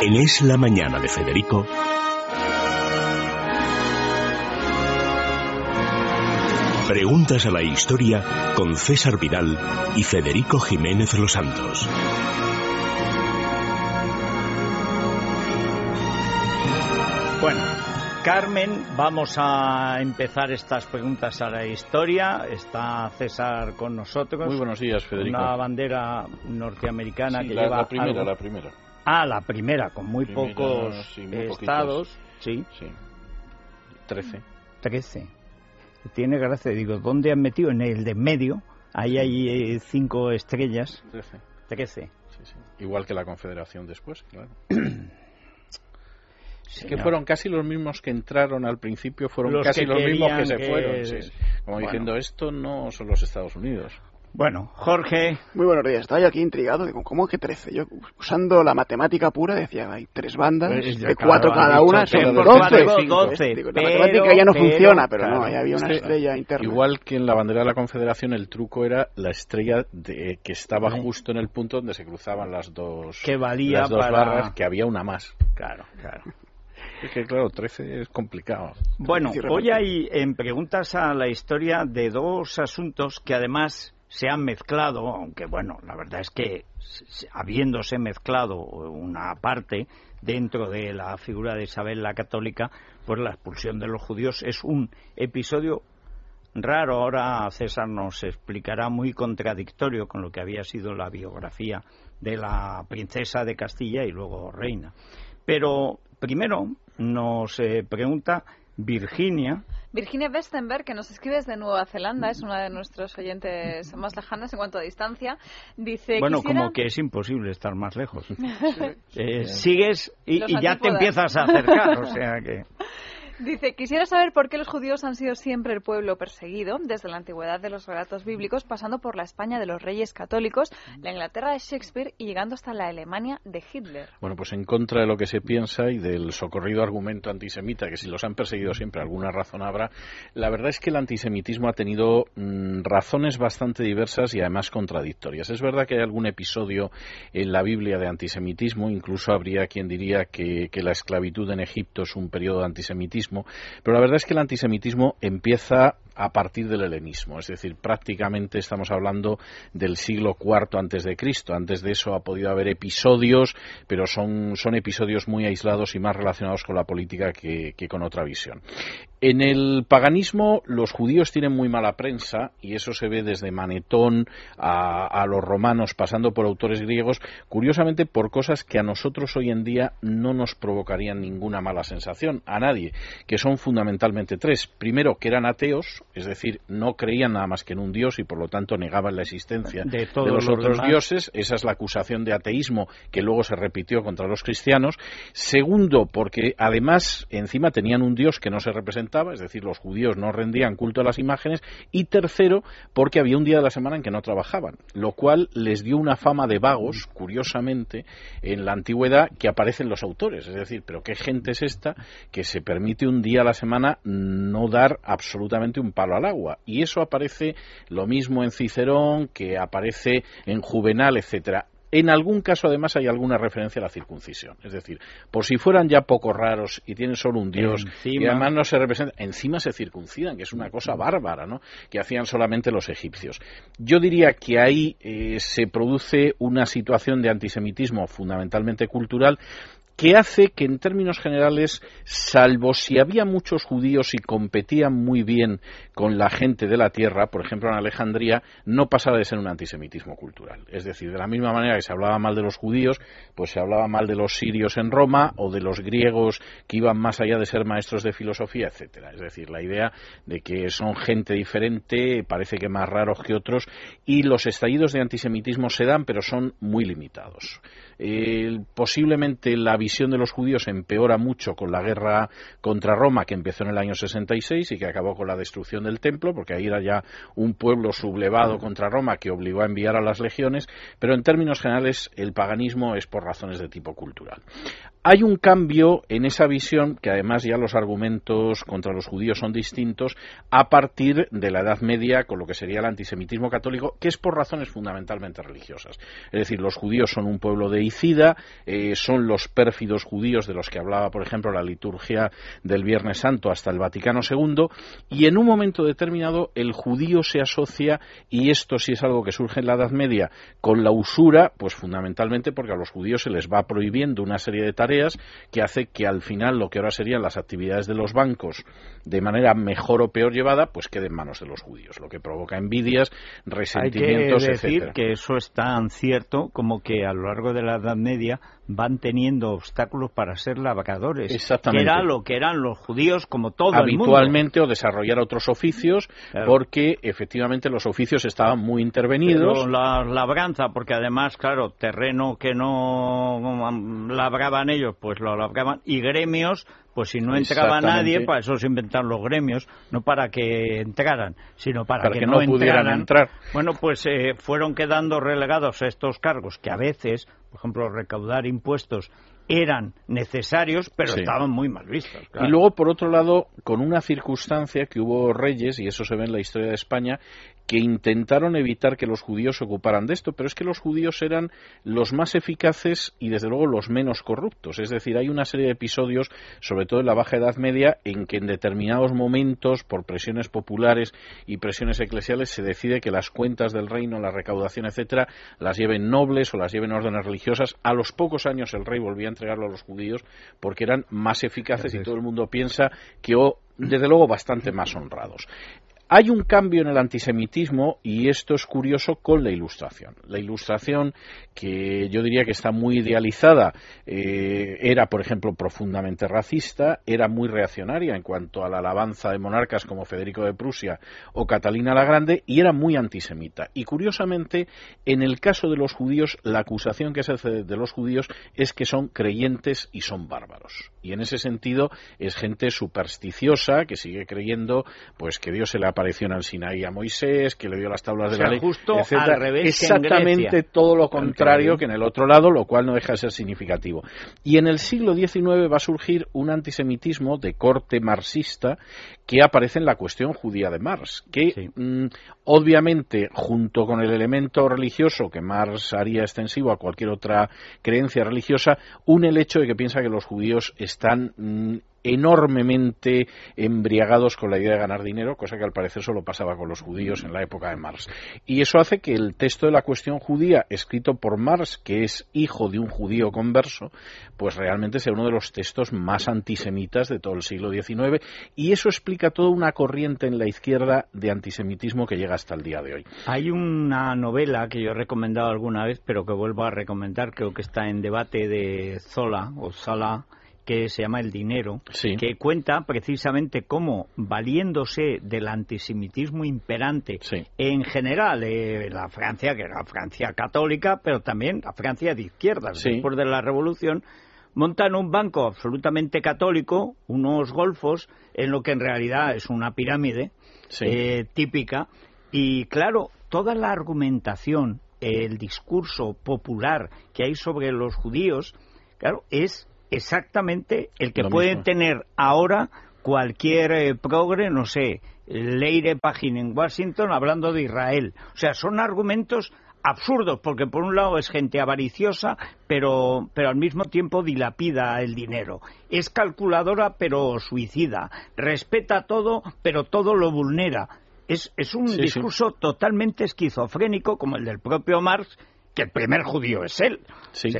En Es la Mañana de Federico. Preguntas a la historia con César Vidal y Federico Jiménez Los Santos. Bueno, Carmen, vamos a empezar estas preguntas a la historia. Está César con nosotros. Muy buenos días, Federico. Una bandera norteamericana Sí, que la, lleva la primera, algo- la primera. Ah, la primera, con muy Primera, pocos sí, muy estados. Sí, Sí. Trece. 13. Tiene gracia, digo, ¿dónde han metido? En el de en medio. Ahí hay eh, cinco estrellas. Trece. 13. Sí. Igual que la Confederación después, claro. Que Señor. fueron casi los mismos que entraron al principio, fueron Los casi que los mismos que se que- fueron. Como Bueno. diciendo, esto no son los Estados Unidos. Bueno, Jorge, Muy buenos días. Estaba yo aquí intrigado. Digo, ¿cómo que 13? Yo, usando la matemática pura, decía, hay tres bandas, Pues ya, de claro, cuatro cada una, son por 12. cuatro, Digo, 12, digo, pero- la matemática ya no pero, funciona, pero claro, no, ahí había una estrella interna. Igual que en la bandera de la Confederación, el truco era la estrella de- que estaba Sí. justo en el punto donde se cruzaban las dos, que valía las dos para... barras, que había una más. Claro, claro. Es que, claro, 13 es complicado. Bueno, hoy hay en preguntas a la historia de dos asuntos que además se han mezclado, aunque bueno, la verdad es que habiéndose mezclado una parte dentro de la figura de Isabel la Católica, pues la expulsión de los judíos es un episodio raro. Ahora César nos explicará muy contradictorio con lo que había sido la biografía de la princesa de Castilla y luego reina. Pero primero nos eh, pregunta Virginia, Virginia Westenberg, que nos escribe desde Nueva Zelanda, es una de nuestros oyentes más lejanas en cuanto a distancia, dice... bueno, quisiera- como que es imposible estar más lejos. Eh, sigues y, ya te empiezas a acercar, o sea que... Dice, quisiera saber por qué los judíos han sido siempre el pueblo perseguido, desde la antigüedad de los relatos bíblicos, pasando por la España de los reyes católicos, la Inglaterra de Shakespeare y llegando hasta la Alemania de Hitler. Bueno, pues en contra de lo que se piensa y del socorrido argumento antisemita, que si los han perseguido siempre alguna razón habrá, la verdad es que el antisemitismo ha tenido mm, razones bastante diversas y además contradictorias. Es verdad que hay algún episodio en la Biblia de antisemitismo, incluso habría quien diría que, que la esclavitud en Egipto es un periodo de antisemitismo, pero la verdad es que el antisemitismo empieza a partir del helenismo, es decir, prácticamente estamos hablando del siglo IV antes de Cristo. Antes de eso ha podido haber episodios, pero son, son episodios muy aislados y más relacionados con la política que, que con otra visión. En el paganismo los judíos tienen muy mala prensa y eso se ve desde Manetón a, a los romanos pasando por autores griegos, curiosamente por cosas que a nosotros hoy en día no nos provocarían ninguna mala sensación, a nadie, que son fundamentalmente tres. Primero, que eran ateos, es decir, no creían nada más que en un dios y por lo tanto negaban la existencia De todos de los los otros demás. dioses. Esa es la acusación de ateísmo que luego se repitió contra los cristianos. Segundo, porque además encima tenían un dios que no se es decir, los judíos no rendían culto a las imágenes. Y tercero, porque había un día de la semana en que no trabajaban, lo cual les dio una fama de vagos, curiosamente, en la antigüedad que aparecen los autores. Es decir, pero qué gente es esta que se permite un día a la semana no dar absolutamente un palo al agua. Y eso aparece lo mismo en Cicerón, que aparece en Juvenal, etcétera. En algún caso, además, hay alguna referencia a la circuncisión. Es decir, por si fueran ya poco raros y tienen solo un dios y además no se representan, encima se circuncidan, que es una cosa bárbara, ¿no? Que hacían solamente los egipcios. Yo diría que ahí eh, se produce una situación de antisemitismo fundamentalmente cultural que hace que en términos generales, salvo si había muchos judíos y competían muy bien con la gente de la tierra, por ejemplo en Alejandría, no pasara de ser un antisemitismo cultural. Es decir, de la misma manera que se hablaba mal de los judíos, pues se hablaba mal de los sirios en Roma o de los griegos que iban más allá de ser maestros de filosofía, etcétera. Es decir, la idea de que son gente diferente, parece que más raros que otros, y los estallidos de antisemitismo se dan, pero son muy limitados. Eh, posiblemente la visión de los judíos empeora mucho con la guerra contra Roma que empezó en el año 66 y que acabó con la destrucción del templo, porque ahí era ya un pueblo sublevado contra Roma que obligó a enviar a las legiones, pero en términos generales el paganismo es por razones de tipo cultural. Hay un cambio en esa visión, que además ya los argumentos contra los judíos son distintos, a partir de la Edad Media, con lo que sería el antisemitismo católico, que es por razones fundamentalmente religiosas. Es decir, los judíos son un pueblo de Icida, eh, son los pérfidos judíos de los que hablaba, por ejemplo, la liturgia del Viernes Santo hasta el Vaticano II, y en un momento determinado el judío se asocia, y esto sí es algo que surge en la Edad Media, con la usura, pues fundamentalmente porque a los judíos se les va prohibiendo una serie de tareas que hace que al final lo que ahora serían las actividades de los bancos de manera mejor o peor llevada, pues quede en manos de los judíos, lo que provoca envidias, resentimientos, Hay que decir que eso es tan cierto como que a lo largo de la Edad Media van teniendo obstáculos para ser labradores, Exactamente. que era lo que eran los judíos como todo habitualmente o desarrollar otros oficios porque efectivamente los oficios estaban muy intervenidos. Pero la labranza, porque además, claro, terreno que no labraban ellos pues lo alargaban. Y gremios, pues si no entraba nadie, para eso se inventaron los gremios, no para que entraran, sino para, que, no, pudieran entrar. Bueno, pues eh, fueron quedando relegados a estos cargos que a veces, por ejemplo, recaudar impuestos eran necesarios, pero estaban muy mal vistos. Y luego, por otro lado, con una circunstancia que hubo reyes, y eso se ve en la historia de España, que intentaron evitar que los judíos se ocuparan de esto, pero es que los judíos eran los más eficaces y desde luego los menos corruptos. Es decir, hay una serie de episodios, sobre todo en la Baja Edad Media, en que en determinados momentos, por presiones populares y presiones eclesiales, se decide que las cuentas del reino, la recaudación, etcétera, las lleven nobles o las lleven órdenes religiosas. A los pocos años el rey volvía a entregarlo a los judíos porque eran más eficaces y todo el mundo piensa que, o desde luego, bastante más honrados. Hay un cambio en el antisemitismo y esto es curioso con la ilustración. La ilustración, que yo diría que está muy idealizada, eh, era, por ejemplo, profundamente racista, era muy reaccionaria en cuanto a la alabanza de monarcas como Federico de Prusia o Catalina la Grande y era muy antisemita. Y curiosamente, en el caso de los judíos, la acusación que se hace de los judíos es que son creyentes y son bárbaros. Y en ese sentido es gente supersticiosa que sigue creyendo pues que Dios se le en el Sinaí a Moisés, que le dio las tablas de la ley, justo al revés Exactamente todo lo contrario que en el otro lado, lo cual no deja de ser significativo. Y en el siglo XIX va a surgir un antisemitismo de corte marxista que aparece en la cuestión judía de Marx, que mm, obviamente junto con el elemento religioso que Marx haría extensivo a cualquier otra creencia religiosa, une el hecho de que piensa que los judíos están mm, enormemente embriagados con la idea de ganar dinero, cosa que al parecer solo pasaba con los judíos en la época de Marx. Y eso hace que el texto de la cuestión judía, escrito por Marx, que es hijo de un judío converso, pues realmente sea uno de los textos más antisemitas de todo el siglo XIX. Y eso explica toda una corriente en la izquierda de antisemitismo que llega hasta el día de hoy. Hay una novela que yo he recomendado alguna vez, pero que vuelvo a recomendar, creo que está en debate de Zola o Sala que se llama El Dinero, que cuenta precisamente cómo, valiéndose del antisemitismo imperante en general, eh, la Francia, que era Francia católica, pero también la Francia de izquierdas, después de la Revolución, montan un banco absolutamente católico, unos golfos, en lo que en realidad es una pirámide eh, típica, y claro, toda la argumentación, el discurso popular que hay sobre los judíos, claro, es exactamente el que pueden tener ahora cualquier eh, progre, no sé, Leire Pagin en Washington hablando de Israel. O sea, son argumentos absurdos, porque por un lado es gente avariciosa, pero, pero al mismo tiempo dilapida el dinero. Es calculadora, pero suicida. Respeta todo, pero todo lo vulnera. Es, es un discurso totalmente esquizofrénico, como el del propio Marx, que el primer judío es él. Sí,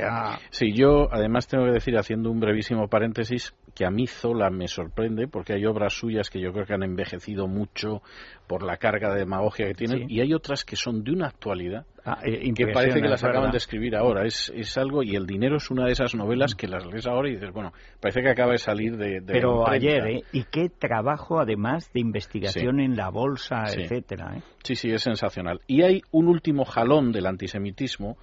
sí, yo además tengo que decir, haciendo un brevísimo paréntesis, que a mí Zola me sorprende porque hay obras suyas que yo creo que han envejecido mucho por la carga de demagogia que tienen y hay otras que son de una actualidad ah, eh, que parece que las acaban de escribir ahora. Es, es algo, y El dinero es una de esas novelas que las lees ahora y dices, bueno, parece que acaba de salir de. Pero ayer, ¿eh? Y qué trabajo además de investigación en la bolsa, etcétera. ¿eh? Sí, sí, es sensacional. Y hay un último jalón del antisemitismo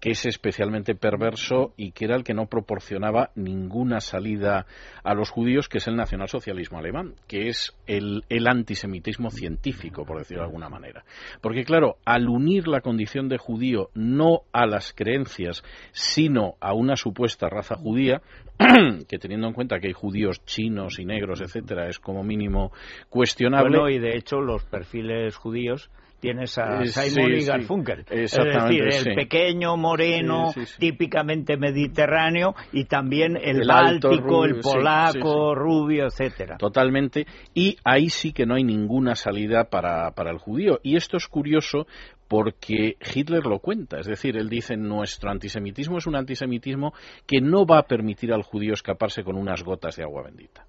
que es especialmente perverso y que era el que no proporcionaba ninguna salida a los judíos, que es el nacionalsocialismo alemán, que es el, el antisemitismo científico, por decirlo de alguna manera. Porque, claro, al unir la condición de judío no a las creencias, sino a una supuesta raza judía, que teniendo en cuenta que hay judíos chinos y negros, etcétera, es como mínimo cuestionable. Bueno, y de hecho los perfiles judíos tienes a Simon y Garfunkel. Es decir, el pequeño, moreno, típicamente mediterráneo y también el, báltico, el polaco, rubio, etcétera. Totalmente. Y ahí sí que no hay ninguna salida para, para el judío. Y esto es curioso porque Hitler lo cuenta. Es decir, él dice, nuestro antisemitismo es un antisemitismo que no va a permitir al judío escaparse con unas gotas de agua bendita.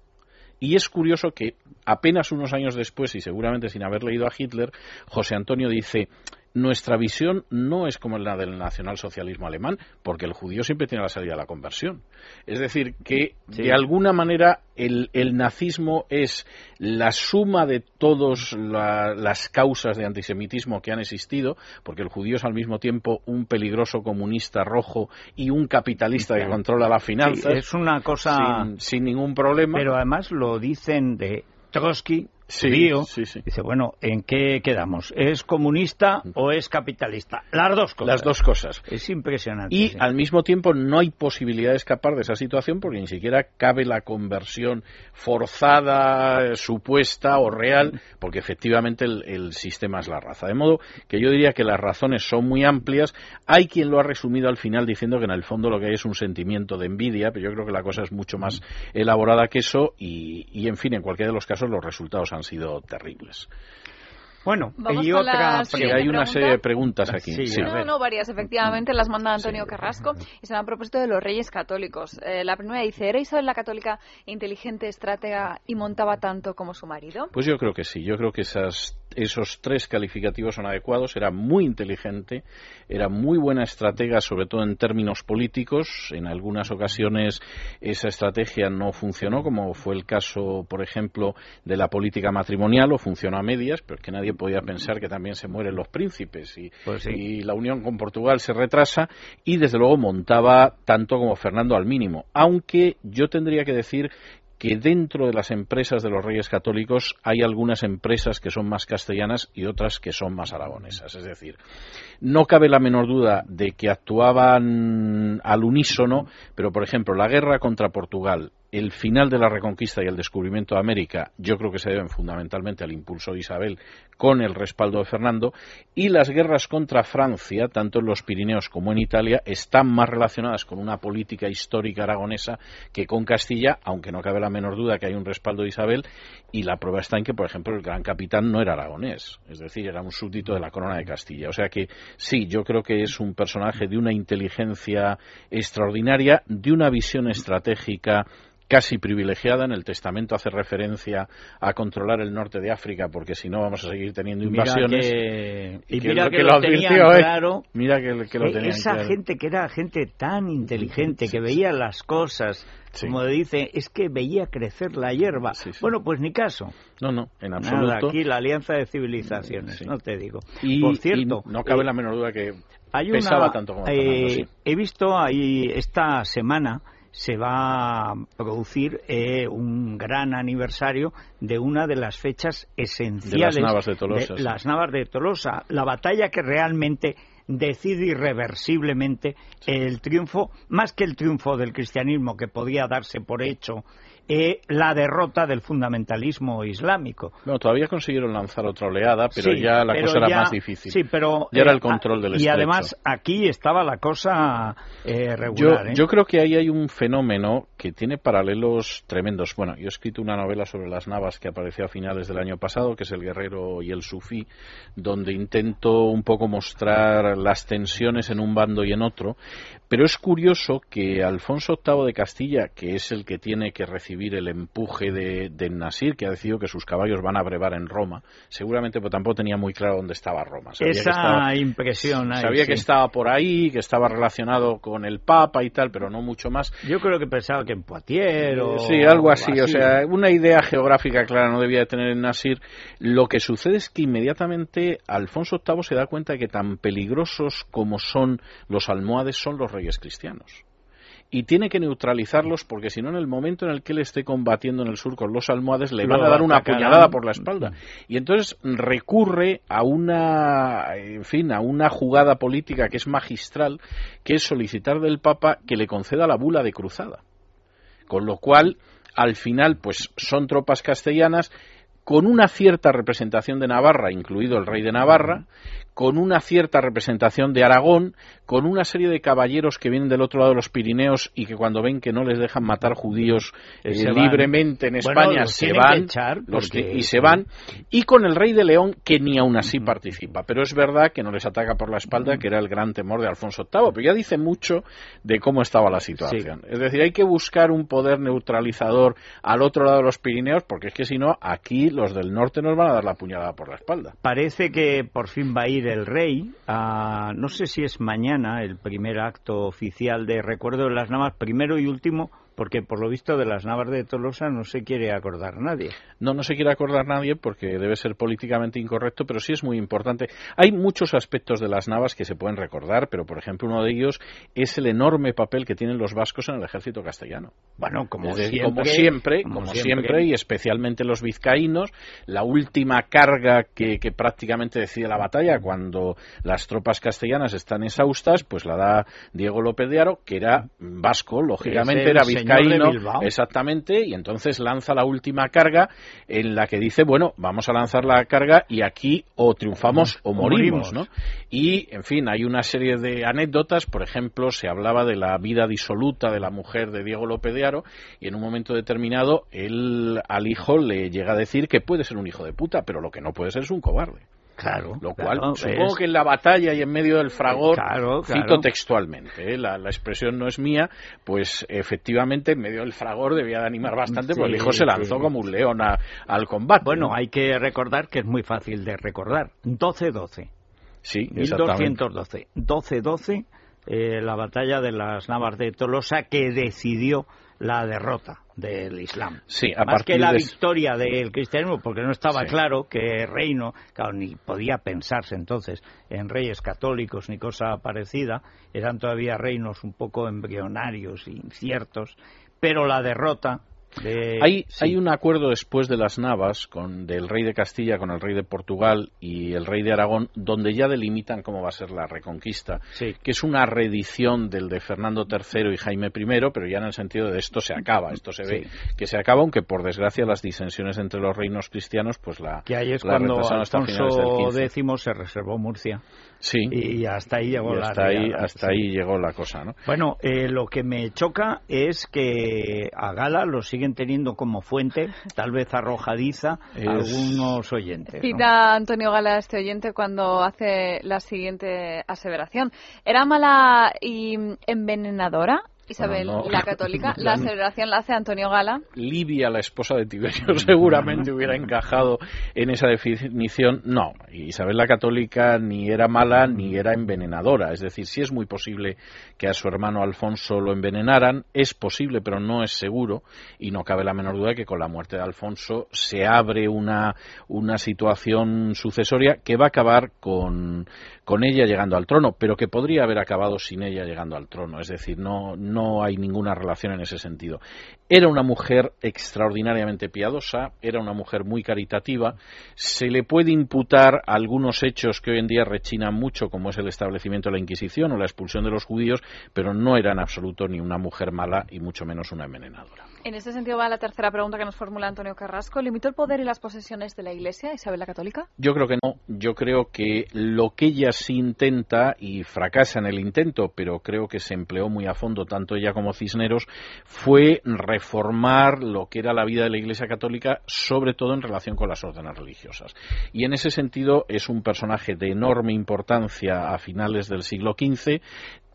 Y es curioso que apenas unos años después, y seguramente sin haber leído a Hitler, José Antonio dice, nuestra visión no es como la del nacionalsocialismo alemán, porque el judío siempre tiene la salida a la conversión. Es decir, que de alguna manera el, nazismo es la suma de todas las causas de antisemitismo que han existido, porque el judío es al mismo tiempo un peligroso comunista rojo y un capitalista que controla la finanzas. es una cosa. Sin, sin ningún problema. Pero además lo dicen de Trotsky, dice, bueno, ¿en qué quedamos? ¿Es comunista o es capitalista? Las dos cosas. Las dos cosas. Es impresionante. Y al mismo tiempo no hay posibilidad de escapar de esa situación porque ni siquiera cabe la conversión forzada, supuesta o real, porque efectivamente el, sistema es la raza. De modo que yo diría que las razones son muy amplias. Hay quien lo ha resumido al final diciendo que en el fondo lo que hay es un sentimiento de envidia, pero yo creo que la cosa es mucho más elaborada que eso y, y en fin, en cualquiera de los casos los resultados han han sido terribles. Bueno, y otra, hay una serie de preguntas aquí. no, no, varias, efectivamente, las manda Antonio Carrasco y se van a propósito de los reyes católicos. Eh, la primera dice, ¿era Isabel la católica inteligente, estratega y montaba tanto como su marido? Pues yo creo que sí, yo creo que esas esos tres calificativos son adecuados. Era muy inteligente, era muy buena estratega, sobre todo en términos políticos. En algunas ocasiones esa estrategia no funcionó, como fue el caso, por ejemplo, de la política matrimonial, o funcionó a medias, pero es que nadie podía pensar que también se mueren los príncipes y, pues y la unión con Portugal se retrasa. Y desde luego montaba tanto como Fernando al mínimo. Aunque yo tendría que decir que dentro de las empresas de los Reyes Católicos hay algunas empresas que son más castellanas y otras que son más aragonesas. Es decir, no cabe la menor duda de que actuaban al unísono, pero por ejemplo, la guerra contra Portugal el final de la reconquista y el descubrimiento de América yo creo que se deben fundamentalmente al impulso de Isabel con el respaldo de Fernando y las guerras contra Francia, tanto en los Pirineos como en Italia, están más relacionadas con una política histórica aragonesa que con Castilla, aunque no cabe la menor duda que hay un respaldo de Isabel y la prueba está en que, por ejemplo, el gran capitán no era aragonés, es decir, era un súbdito de la corona de Castilla. O sea que sí, yo creo que es un personaje de una inteligencia extraordinaria, de una visión estratégica casi privilegiada. En el testamento hace referencia a controlar el norte de África, porque si no vamos a seguir teniendo invasiones. y, mira que, lo, advirtió, ¿eh? claro. Mira que, lo e Esa gente que era gente tan inteligente, que veía las cosas, como dice, es que veía crecer la hierba. bueno, pues ni caso. No, no, en absoluto. aquí la alianza de civilizaciones, no te digo. Y, Por cierto, no cabe eh, la menor duda que pesaba tanto como eh, He visto ahí esta semana se va a producir eh, un gran aniversario de una de las fechas esenciales de las Navas de Tolosa. las Navas de Tolosa, la batalla que realmente decide irreversiblemente el triunfo, más que el triunfo del cristianismo que podía darse por hecho eh, la derrota del fundamentalismo islámico. No, todavía consiguieron lanzar otra oleada, pero ya la cosa era más difícil. Sí, pero ya era el eh, control del Y además aquí estaba la cosa eh, regular. Yo, yo creo que ahí hay un fenómeno que tiene paralelos tremendos. Bueno, yo he escrito una novela sobre las navas que apareció a finales del año pasado, que es El guerrero y el sufí, donde intento un poco mostrar las tensiones en un bando y en otro. Pero es curioso que Alfonso VIII de Castilla, que es el que tiene que recibir el empuje de, Nasir, que ha decidido que sus caballos van a brevar en Roma. Seguramente pues, tampoco tenía muy claro dónde estaba Roma. Esa impresión. sabía que estaba por ahí, que estaba relacionado con el Papa y tal, pero no mucho más. Yo creo que pensaba que en Poitiers o... Sí, algo así, O sea, una idea geográfica clara no debía tener en Nasir. Lo que sucede es que inmediatamente Alfonso VIII se da cuenta de que tan peligrosos como son los almohades son los reyes cristianos y tiene que neutralizarlos porque si no en el momento en el que él esté combatiendo en el sur con los almohades le van a dar una puñalada por la espalda. Y entonces recurre a una en fin a una jugada política que es magistral que es solicitar del Papa que le conceda la bula de cruzada. Con lo cual al final pues son tropas castellanas con una cierta representación de Navarra, incluido el rey de Navarra, con una cierta representación de Aragón, con una serie de caballeros que vienen del otro lado de los Pirineos y que cuando ven que no les dejan matar judíos eh, libremente en España se van y se van, y con el rey de León que ni aún así participa. Pero es verdad que no les ataca por la espalda, que era el gran temor de Alfonso VIII, pero ya dice mucho de cómo estaba la situación. Es decir, hay que buscar un poder neutralizador al otro lado de los Pirineos, porque es que si no, aquí los del norte nos van a dar la puñalada por la espalda. Parece que por fin va a ir el rey, no sé si es mañana el primer acto oficial de recuerdo de las Navas, primero y último, porque por lo visto de las Navas de Tolosa no se quiere acordar nadie. No, no se quiere acordar nadie porque debe ser políticamente incorrecto, pero sí es muy importante. Hay muchos aspectos de las Navas que se pueden recordar, pero por ejemplo uno de ellos es el enorme papel que tienen los vascos en el ejército castellano. Bueno, como, siempre, como, siempre, y especialmente los vizcaínos, la última carga que, prácticamente decide la batalla cuando las tropas castellanas están exhaustas, pues la da Diego López de Aro, que era vasco, lógicamente era vizcaíno, exactamente, y entonces lanza la última carga en la que dice, bueno, vamos a lanzar la carga y aquí o triunfamos o morimos, ¿no? Y, en fin, hay una serie de anécdotas, por ejemplo, se hablaba de la vida disoluta de la mujer de Diego López de Aro y en un momento determinado él al hijo le llega a decir que puede ser un hijo de puta, pero lo que no puede ser es un cobarde. Claro. Lo cual, supongo que en la batalla y en medio del fragor, cito textualmente, ¿eh? la, expresión no es mía, pues efectivamente en medio del fragor debía de animar bastante, porque el hijo se lanzó como un león al combate. Bueno, hay que recordar que es muy fácil de recordar. 12-12. Sí, 1212. 12-12, eh, la batalla de las Navas de Tolosa que decidió la derrota del Islam. Sí, Más que la victoria del cristianismo, porque no estaba claro que reino, claro, ni podía pensarse entonces en reyes católicos ni cosa parecida, eran todavía reinos un poco embrionarios, inciertos, pero la derrota hay, hay, un acuerdo después de las Navas con, del rey de Castilla con el rey de Portugal y el rey de Aragón, donde ya delimitan cómo va a ser la reconquista, que es una reedición del de Fernando III y Jaime I, pero ya en el sentido de esto se acaba, esto se ve que se acaba, aunque por desgracia las disensiones entre los reinos cristianos, pues la. Que ahí es cuando Alfonso X se reservó Murcia. Sí. Y hasta ahí llegó la hasta ahí, hasta ahí llegó la cosa, ¿no? Bueno, eh, lo que me choca es que a Gala lo siguen teniendo como fuente, tal vez arrojadiza, algunos oyentes. Cita Antonio Gala este oyente cuando hace la siguiente aseveración. ¿Era mala y envenenadora? Isabel, la católica, la celebración la hace Antonio Gala. Livia, la esposa de Tiberio, seguramente hubiera encajado en esa definición. No, Isabel la católica ni era mala ni era envenenadora. Es decir, sí es muy posible que a su hermano Alfonso lo envenenaran, es posible, pero no es seguro, y no cabe la menor duda que con la muerte de Alfonso se abre una, una situación sucesoria que va a acabar con, con ella llegando al trono, pero que podría haber acabado sin ella llegando al trono. Es decir, no, no hay ninguna relación en ese sentido. Era una mujer extraordinariamente piadosa, era una mujer muy caritativa. Se le puede imputar algunos hechos que hoy en día rechinan mucho, como es el establecimiento de la Inquisición o la expulsión de los judíos, pero no era en absoluto ni una mujer mala y mucho menos una envenenadora. En este sentido va la tercera pregunta que nos formula Antonio Carrasco. ¿Limitó el poder y las posesiones de la Iglesia Isabel la Católica? Yo creo que no. Yo creo que lo que ella sí intenta y fracasa en el intento, pero creo que se empleó muy a fondo tanto ella como Cisneros, fue reformar lo que era la vida de la Iglesia Católica, sobre todo en relación con las órdenes religiosas. Y en ese sentido es un personaje de enorme importancia a finales del siglo XV,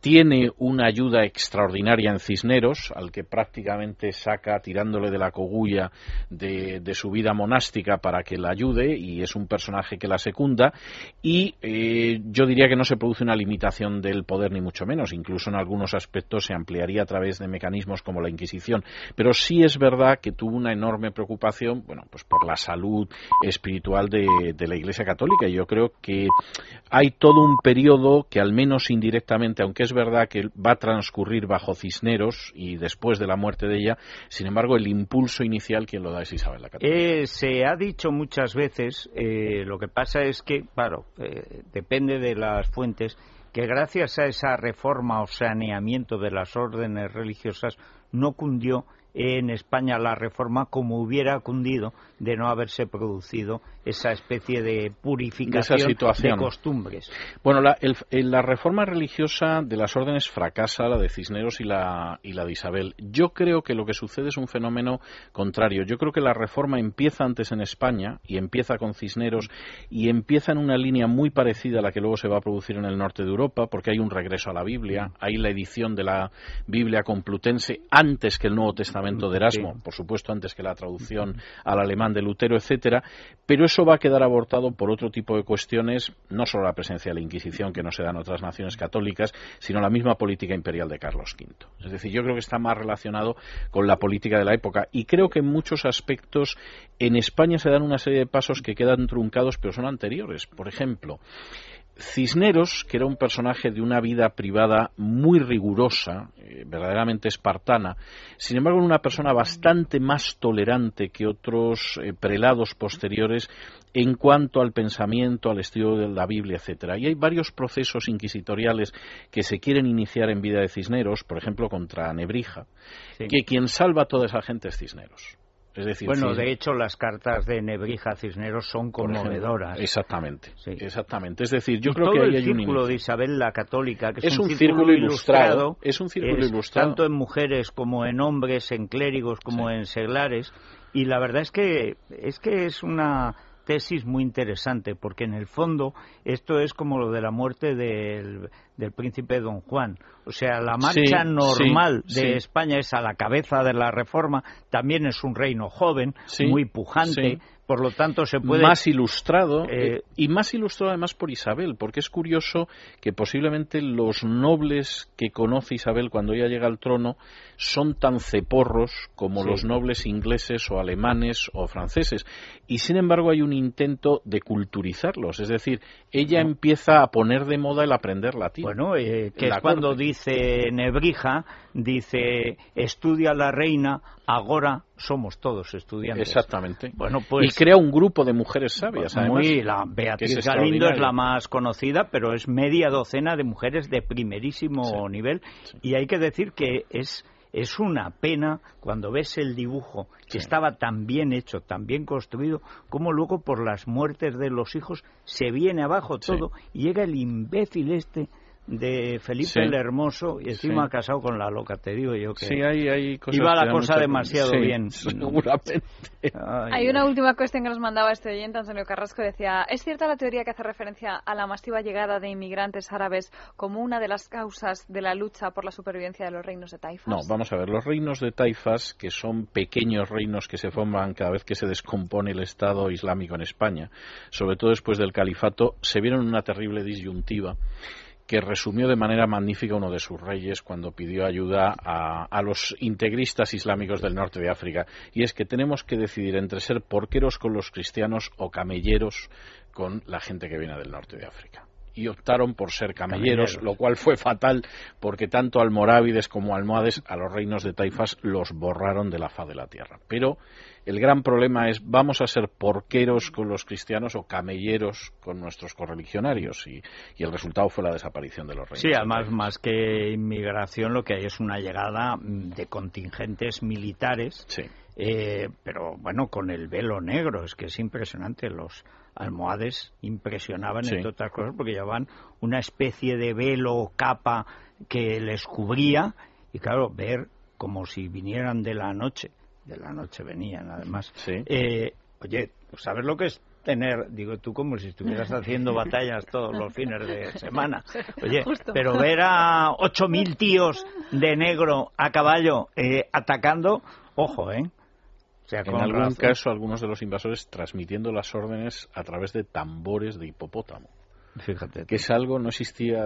tiene una ayuda extraordinaria en Cisneros, al que prácticamente saca tirándole de la cogulla de, su vida monástica para que la ayude y es un personaje que la secunda y eh, yo diría que no se produce una limitación del poder ni mucho menos, incluso en algunos aspectos se ampliaría a través de mecanismos como la Inquisición, pero sí es verdad que tuvo una enorme preocupación, bueno, pues por la salud espiritual de, de la Iglesia Católica. Y yo creo que hay todo un periodo que al menos indirectamente, aunque es verdad que va a transcurrir bajo Cisneros y después de la muerte de ella, sin embargo, el impulso inicial quien lo da es Isabel la Católica. Eh, se ha dicho muchas veces, eh, lo que pasa es que, claro, eh, depende de las fuentes, que gracias a esa reforma o saneamiento de las órdenes religiosas no cundió en España la reforma como hubiera cundido de no haberse producido esa especie de purificación de, costumbres. Bueno, la, la, reforma religiosa de las órdenes fracasa, la de Cisneros y la, y la de Isabel. Yo creo que lo que sucede es un fenómeno contrario. Yo creo que la reforma empieza antes en España y empieza con Cisneros y empieza en una línea muy parecida a la que luego se va a producir en el norte de Europa, porque hay un regreso a la Biblia, hay la edición de la Biblia complutense antes que el Nuevo Testamento de Erasmo, por supuesto antes que la traducción al alemán de Lutero, etcétera, pero eso va a quedar abortado por otro tipo de cuestiones, no solo la presencia de la Inquisición que no se da en otras naciones católicas, sino la misma política imperial de Carlos V. Es decir, yo creo que está más relacionado con la política de la época y creo que en muchos aspectos en España se dan una serie de pasos que quedan truncados pero son anteriores. Por ejemplo, Cisneros, que era un personaje de una vida privada muy rigurosa, eh, verdaderamente espartana, sin embargo, una persona bastante más tolerante que otros eh, prelados posteriores en cuanto al pensamiento, al estudio de la Biblia, etcétera. Y hay varios procesos inquisitoriales que se quieren iniciar en vida de Cisneros, por ejemplo, contra Nebrija, que quien salva a toda esa gente es Cisneros bueno, de hecho, las cartas de Nebrija Cisneros son conmovedoras. exactamente, exactamente. Es decir, yo creo que hay el círculo de Isabel la Católica, que es, un, círculo, ilustrado, es un círculo ilustrado, tanto en mujeres como en hombres, en clérigos como en seglares, y la verdad es que es que es una tesis muy interesante, porque en el fondo esto es como lo de la muerte del, del príncipe Don Juan. O sea, la marcha normal de España es a la cabeza de la reforma, también es un reino joven, muy pujante, por lo tanto se puede más ilustrado eh, y más ilustrado además por Isabel porque es curioso que posiblemente los nobles que conoce Isabel cuando ella llega al trono son tan ceporros como los nobles ingleses o alemanes o franceses. Y sin embargo hay un intento de culturizarlos. Es decir ella empieza a poner de moda el aprender latín. Bueno eh, que es cuando dice Nebrija dice estudia la reina ahora somos todos estudiantes. Exactamente. Bueno, pues, y crea un grupo de mujeres sabias. Además, muy, la Beatriz Galindo es la más conocida, pero es media docena de mujeres de primerísimo nivel. Y hay que decir que es es una pena cuando ves el dibujo que estaba tan bien hecho, tan bien construido, como luego por las muertes de los hijos se viene abajo todo y llega el imbécil este de Felipe el Hermoso y encima casado con la loca, te digo yo que sí, hay, hay iba la cosa demasiado bien. Seguramente. Hay una última cuestión que nos mandaba este oyente, Antonio Carrasco, decía, ¿es cierta la teoría que hace referencia a la masiva llegada de inmigrantes árabes como una de las causas de la lucha por la supervivencia de los reinos de Taifas? No, vamos a ver, los reinos de Taifas, que son pequeños reinos que se forman cada vez que se descompone el Estado Islámico en España, sobre todo después del califato, se vieron en una terrible disyuntiva que resumió de manera magnífica uno de sus reyes cuando pidió ayuda a, los integristas islámicos del norte de África. Y es que tenemos que decidir entre ser porqueros con los cristianos o camelleros con la gente que viene del norte de África y optaron por ser camelleros, lo cual fue fatal porque tanto almorávides como almohades a los reinos de Taifas los borraron de la faz de la tierra. Pero el gran problema es, ¿vamos a ser porqueros con los cristianos o camelleros con nuestros correligionarios? Y, el resultado fue la desaparición de los reyes. Sí, además, más que inmigración, lo que hay es una llegada mm, de contingentes militares. Sí. Eh, pero bueno, con el velo negro, es que es impresionante. Los almohades impresionaban, entre otras cosas, porque llevaban una especie de velo o capa que les cubría. Y claro, ver como si vinieran de la noche de la noche venían, además. Eh, oye, ¿sabes lo que es tener, digo tú como si estuvieras haciendo batallas todos los fines de semana. Oye, pero ver a ocho mil tíos de negro a caballo eh, atacando, ojo, ¿eh? O sea, en algún caso, algunos de los invasores transmitiendo las órdenes a través de tambores de hipopótamo. Fíjate. Que es algo, no existía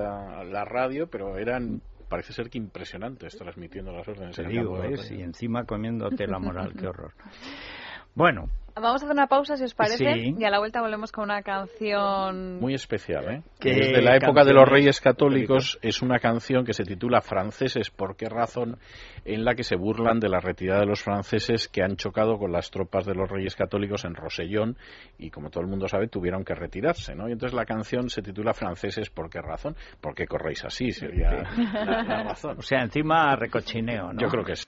la radio, pero eran parece ser que impresionante transmitiendo las órdenes. Te digo, ¿eh? y encima comiéndote la moral, qué horror. Bueno, Vamos a hacer una pausa, si os parece, Sí. y a la vuelta volvemos con una canción... Muy especial, ¿eh? ¿Qué Desde la época de los Reyes Católicos es una canción que se titula Franceses, ¿por qué razón? En la que se burlan de la retirada de los franceses que han chocado con las tropas de los Reyes Católicos en Rosellón y, como todo el mundo sabe, tuvieron que retirarse, ¿no? Y entonces la canción se titula Franceses, ¿por qué razón? ¿Por qué corréis así? Sería la, la razón. o sea, encima recochineo, ¿no? Yo creo que sí.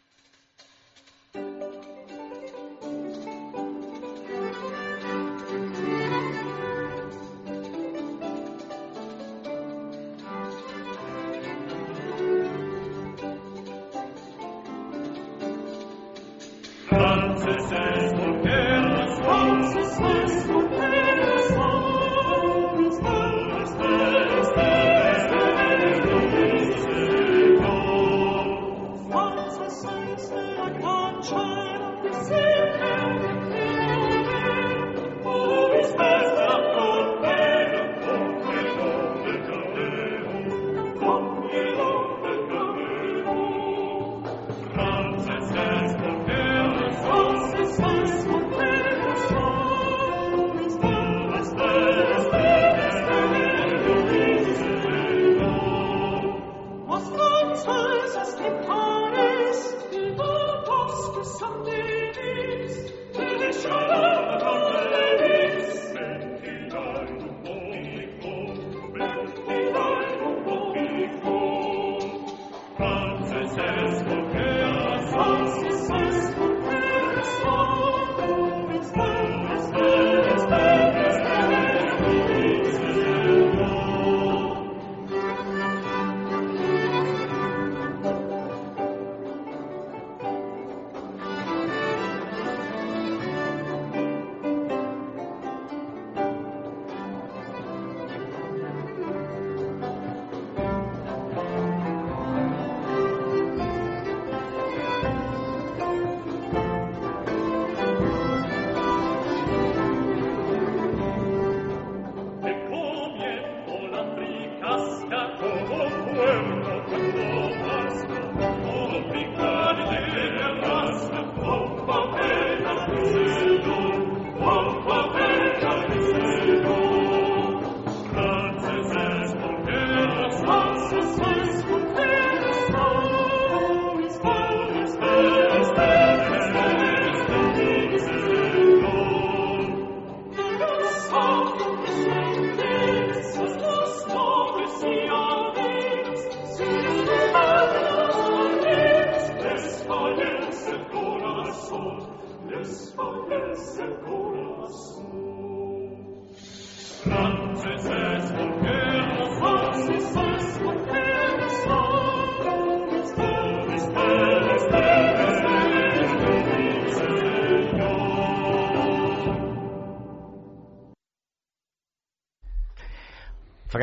Französisch, mon cœur,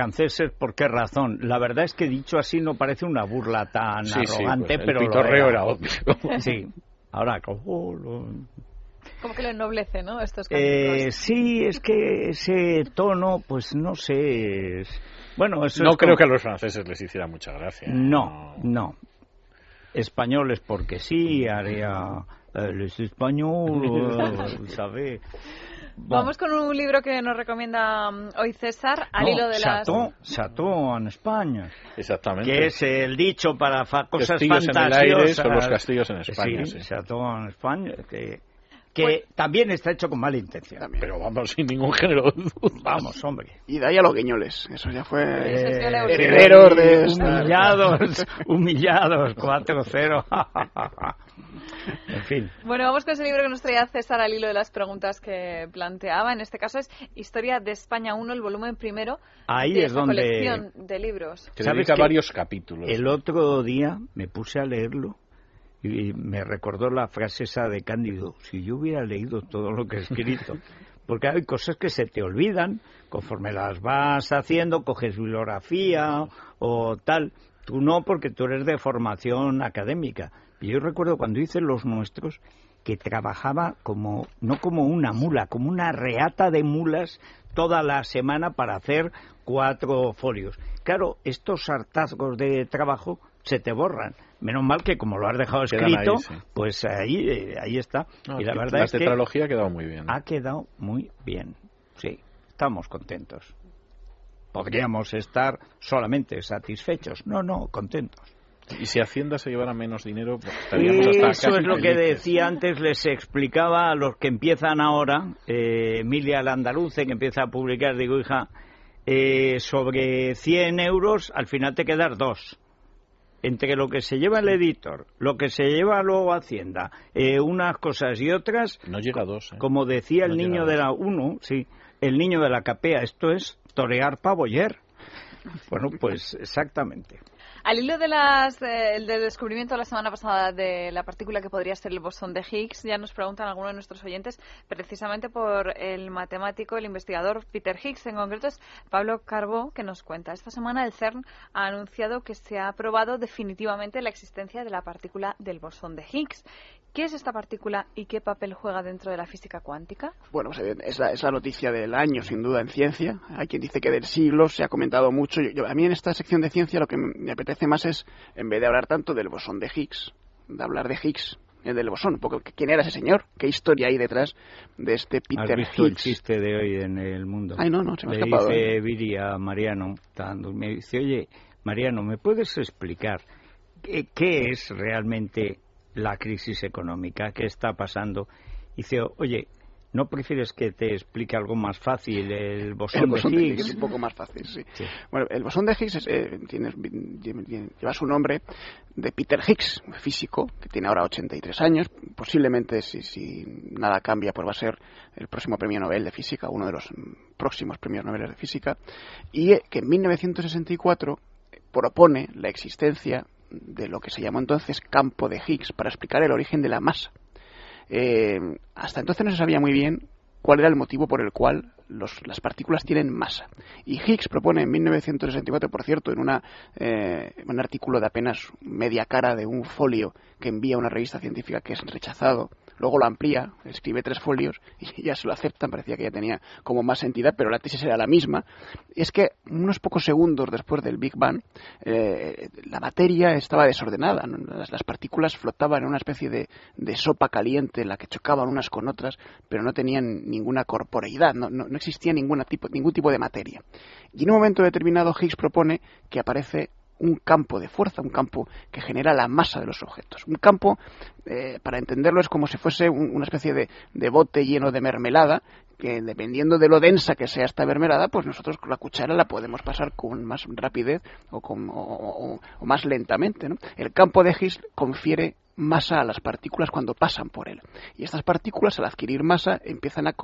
franceses, ¿por qué razón? La verdad es que dicho así no parece una burla tan Sí, sí, arrogante, pues el pero lo pitorreo era. era obvio. Sí. Ahora, como lo- Como que lo ennoblece, ¿no? Estos Eh, sí, es que ese tono, pues no sé. es- Bueno, eso No es creo como- que a los franceses les hiciera mucha gracia. No, no. Españoles porque sí, haría eh, los españoles, ¿sabes? Vamos con un libro que nos recomienda mm, hoy César, al hilo de las... Chateau, Chateau en España, Exactamente. que es el dicho para fa- cosas Castillos en el fantasiosas. aire son los castillos en España, Sí, sí. Chateau en España, que, que Pues- también está hecho con mala intención. También. Pero vamos, sin ningún género de duda. Vamos, hombre. Y de ahí a los guiñoles. Eso ya fue. Eh. Herederos de esta- Humillados, humillados, 4-0. en fin. Bueno, vamos con ese libro que nos traía César al hilo de las preguntas que planteaba. En este caso es Historia de España 1, el volumen primero Ahí de es esta donde- colección de libros. Que ¿Sabes dedica varios capítulos. El otro día me puse a leerlo y me recordó la frase esa de Cándido, si yo hubiera leído todo lo que he escrito, porque hay cosas que se te olvidan conforme las vas haciendo, coges bibliografía o tal, tú no porque tú eres de formación académica. Y yo recuerdo cuando hice los nuestros que trabajaba como no como una mula, como una reata de mulas toda la semana para hacer cuatro folios. Claro, estos hartazgos de trabajo se te borran. Menos mal que como lo has dejado escrito, ahí, sí. pues ahí, eh, ahí está. No, y la verdad la es que tetralogía ha quedado muy bien. ha quedado muy bien. Sí, estamos contentos. Podríamos estar solamente satisfechos. No, no, contentos. Y si Hacienda se llevara menos dinero, pues, estaríamos hasta Eso es lo que decía antes, les explicaba a los que empiezan ahora, eh, Emilia Landaluce, que empieza a publicar, digo, hija, eh, sobre 100 euros, al final te quedas dos. Entre lo que se lleva el editor, lo que se lleva luego Hacienda, eh, unas cosas y otras, No llega a dos. ¿eh? como decía el No niño de la 1, sí, el niño de la capea, esto es torear pavoyer. Bueno, pues exactamente. Al hilo de las, eh, el del descubrimiento la semana pasada de la partícula que podría ser el bosón de Higgs, ya nos preguntan algunos de nuestros oyentes, precisamente por el matemático, el investigador Peter Higgs. En concreto es Pablo Carbó, que nos cuenta. Esta semana el CERN ha anunciado que se ha probado definitivamente la existencia de la partícula del bosón de Higgs. ¿Qué es esta partícula y qué papel juega dentro de la física cuántica? Bueno, pues, es, la, es la noticia del año, sin duda, en ciencia. Hay quien dice que del siglo se ha comentado mucho. Yo- yo- a mí en esta sección de ciencia lo que me apetece más es, en vez de hablar tanto del bosón de Higgs, de hablar de Higgs, eh, del bosón, poco quién era ese señor, qué historia hay detrás de este ¿Has Peter visto el Higgs. chiste de hoy en el mundo? Ay, no, no, se me ha Le escapado. dice ¿eh? Viri a Mariano, me dice, oye, Mariano, ¿me puedes explicar qué, qué es realmente la crisis económica? ¿Qué está pasando? Y dice, oye, ¿no prefieres que te explique algo más fácil, el bosón, El bosón de de Higgs? Es un poco más fácil, sí. Sí. Bueno, el bosón de Higgs es, eh, tiene- lleva su nombre de Peter Higgs, un físico que tiene ahora 83 años. Posiblemente, si, si nada cambia, pues va a ser el próximo premio Nobel de Física, uno de los próximos premios Nobel de Física. Y eh, que en 1964 propone la existencia de lo que se llamó entonces campo de Higgs para explicar el origen de la masa. Eh, hasta entonces no se sabía muy bien cuál era el motivo por el cual los- las partículas tienen masa. Y Higgs propone en 1964, por cierto, en una, eh, un artículo de apenas media cara de un folio que envía a una revista científica que es rechazado, luego lo amplía, escribe tres folios y ya se lo aceptan, parecía que ya tenía como más entidad, pero la tesis era la misma. Es que unos pocos segundos después del Big Bang, eh, la materia estaba desordenada, las partículas flotaban en una especie de, de sopa caliente en la que chocaban unas con otras, pero no tenían ninguna corporeidad, no, no- no existía ninguna tipo, ningún tipo de materia. Y en un momento determinado Higgs propone que aparece un campo de fuerza, un campo que genera la masa de los objetos. Un campo, eh, para entenderlo, es como si fuese un- una especie de, bote lleno de mermelada, que dependiendo de lo densa que sea esta mermelada, pues nosotros la cuchara la podemos pasar con más rapidez o, con, o- más lentamente. El campo de Higgs confiere masa a las partículas cuando pasan por él. Y estas partículas, al adquirir masa, empiezan a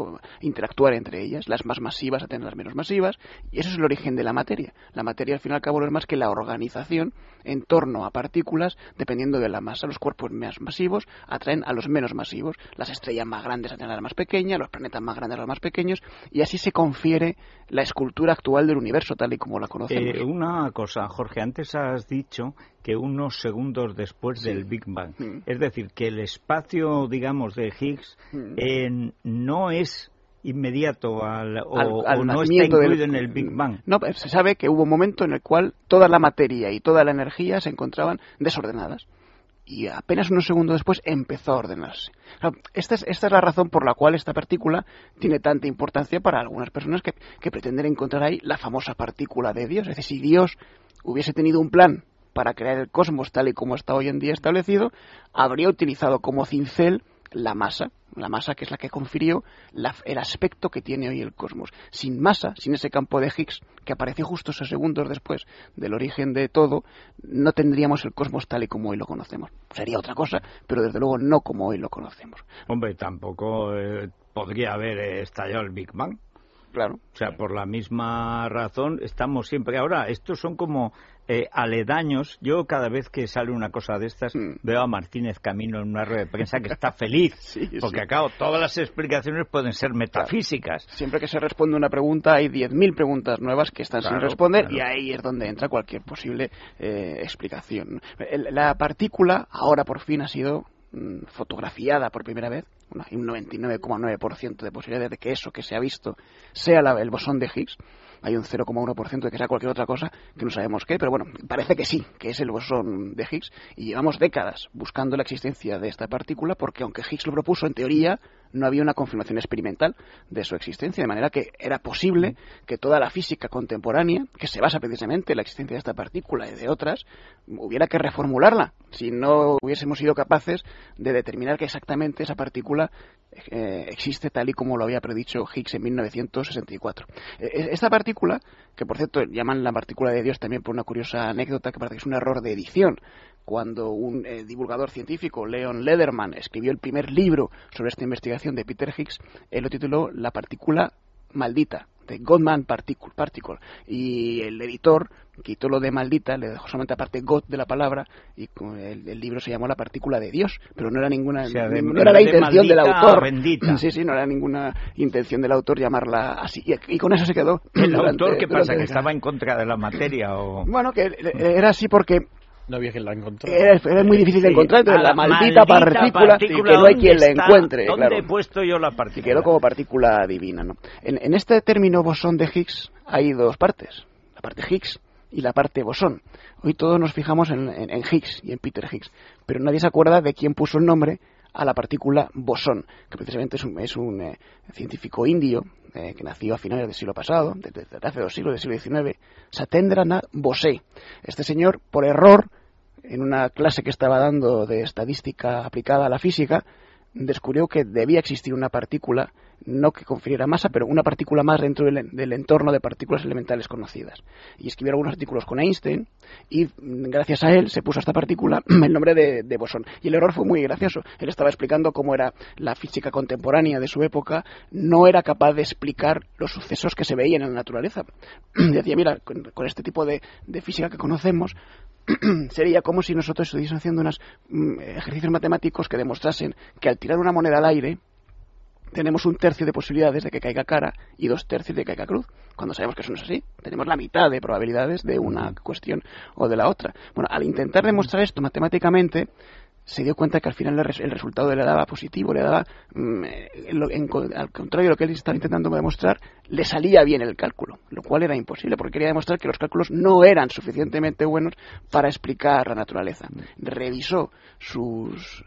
interactuar entre ellas, las más masivas a tener las menos masivas, y eso es el origen de la materia. La materia, al fin y al cabo, no es más que la organización en torno a partículas, dependiendo de la masa. Los cuerpos más masivos atraen a los menos masivos, las estrellas más grandes atraen a las más pequeñas, los planetas más grandes a los más pequeños, y así se confiere la escultura actual del universo, tal y como la conocemos. Eh, una cosa, Jorge, antes has dicho que unos segundos después Sí. del Big Bang. Mm. Es decir, que el espacio, digamos, de Higgs Mm. eh, no es inmediato al, o, al- al o no está del- incluido en el Big Bang. No, se sabe que hubo un momento en el cual toda la materia y toda la energía se encontraban desordenadas. Y apenas unos segundos después empezó a ordenarse. Esta, es, esta es la razón por la cual esta partícula tiene tanta importancia para algunas personas que, que pretenden encontrar ahí la famosa partícula de Dios. Es decir, si Dios hubiese tenido un plan para crear el cosmos tal y como está hoy en día establecido, habría utilizado como cincel la masa, la masa que es la que confirió la- el aspecto que tiene hoy el cosmos. Sin masa, sin ese campo de Higgs que apareció justo esos segundos después del origen de todo, no tendríamos el cosmos tal y como hoy lo conocemos. Sería otra cosa, pero desde luego no como hoy lo conocemos. Hombre, tampoco eh, podría haber eh, estallado el Big Bang. Claro. O sea, por la misma razón estamos siempre. Ahora, estos son como eh, aledaños. Yo cada vez que sale una cosa de estas Mm. veo a Martínez Camino en una rueda de prensa que está feliz. Sí, porque sí. acá todas las explicaciones pueden ser metafísicas. Siempre que se responde una pregunta hay 10.000 preguntas nuevas que están sin responder claro. y ahí es donde entra cualquier posible eh, explicación. La partícula ahora por fin ha sido mm, fotografiada por primera vez, hay un 99,9% de posibilidades de que eso que se ha visto sea el bosón de Higgs, hay un 0,1% de que sea cualquier otra cosa que no sabemos qué, pero bueno, parece que sí, que es el bosón de Higgs y llevamos décadas buscando la existencia de esta partícula porque aunque Higgs lo propuso en teoría no había una confirmación experimental de su existencia, de manera que era posible que toda la física contemporánea, que se basa precisamente en la existencia de esta partícula y de otras, hubiera que reformularla si no hubiésemos sido capaces de determinar que exactamente esa partícula eh, existe tal y como lo había predicho Higgs en 1964. Eh, e, esta partícula, que por cierto llaman la partícula de Dios también por una curiosa anécdota que parece que es un error de edición, cuando un eh, divulgador científico, Leon Lederman, escribió el primer libro sobre esta investigación de Peter Higgs, él lo tituló La partícula maldita, de Godman Particle, Particle. Y el editor quitó lo de maldita, le dejó solamente aparte God de la palabra, y el, libro se llamó La partícula de Dios, pero no era ninguna, no era la intención del autor. Sí, sí, no era ninguna intención del autor llamarla así. Y, con eso se quedó. ¿El autor qué pasa? ¿Que estaba en contra de la materia? o Bueno, que era así porque no había quien la encontrara. Es, muy difícil de encontrar, entonces la, maldita, partícula, que no hay quien la encuentre. ¿Dónde he puesto yo la partícula? quedó como partícula divina. ¿no? En, este término bosón de Higgs hay dos partes, la parte Higgs y la parte bosón. Hoy todos nos fijamos en, Higgs y en Peter Higgs, pero nadie se acuerda de quién puso el nombre a la partícula bosón, que precisamente es un, eh, científico indio eh, que nació a finales del siglo pasado, desde, hace dos siglos, del siglo XIX, Satendranath Bose. Este señor, por error, en una clase que estaba dando de estadística aplicada a la física, descubrió que debía existir una partícula, no que confiriera masa, pero una partícula más dentro del, entorno de partículas elementales conocidas. Y escribió algunos artículos con Einstein y gracias a él se puso a esta partícula el nombre de, de, bosón. Y el error fue muy gracioso. Él estaba explicando cómo era la física contemporánea de su época, no era capaz de explicar los sucesos que se veían en la naturaleza. Decía, mira, con, este tipo de física que conocemos, sería como si nosotros estuviésemos haciendo unos mm, ejercicios matemáticos que demostrasen que al tirar una moneda al aire tenemos un tercio de posibilidades de que caiga cara y dos tercios de que caiga cruz. Cuando sabemos que eso no es así, tenemos la mitad de probabilidades de una cuestión o de la otra. Bueno, al intentar demostrar esto matemáticamente, se dio cuenta que al final el, resultado le daba positivo, le daba, mm, al contrario de lo que él estaba intentando demostrar, le salía bien el cálculo, lo cual era imposible porque quería demostrar que los cálculos no eran suficientemente buenos para explicar la naturaleza. Revisó sus,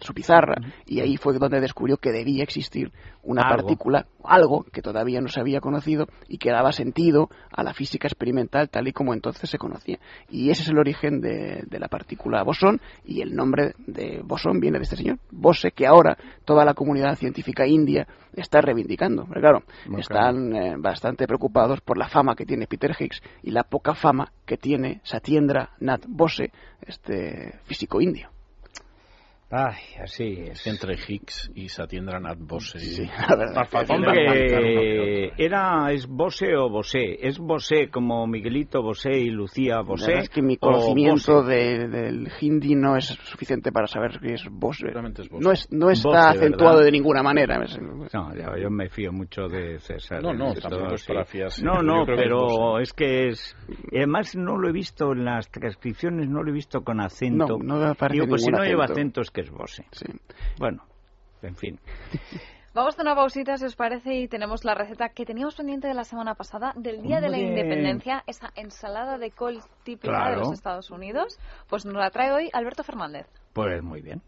su pizarra y ahí fue donde descubrió que debía existir una partícula, algo que todavía no se había conocido y que daba sentido a la física experimental tal y como entonces se conocía. Y ese es el origen de, de la partícula bosón y el nombre de bosón viene de este señor, Bose, que ahora toda la comunidad científica india está reivindicando. Pero claro, están eh, bastante preocupados por la fama que tiene Peter Higgs y la poca fama que tiene Satyendra Nath Bose, este físico indio. Ay, así es. Entre Higgs y Satyendra Bose. Sí, Hombre, era, ¿es Bose o Bose? ¿Es Bose como Miguelito Bose y Lucía Bose? es que mi conocimiento del hindi no es suficiente para saber que es Bose. No, es, no está acentuado de ninguna manera. No, yo me fío mucho de César. No, no, tampoco es para fiarse. No, no, pero es, que es... Además no lo he visto en las transcripciones, no lo he visto con acento. No, no aparece Digo, pues si no lleva acentos que es Bose. Sí. Bueno, en fin. Vamos a una pausita, si os parece, y tenemos la receta que teníamos pendiente de la semana pasada, del Día de la Independencia, esa ensalada de col típica de los Estados Unidos. Pues nos la trae hoy Alberto Fernández. Pues muy bien.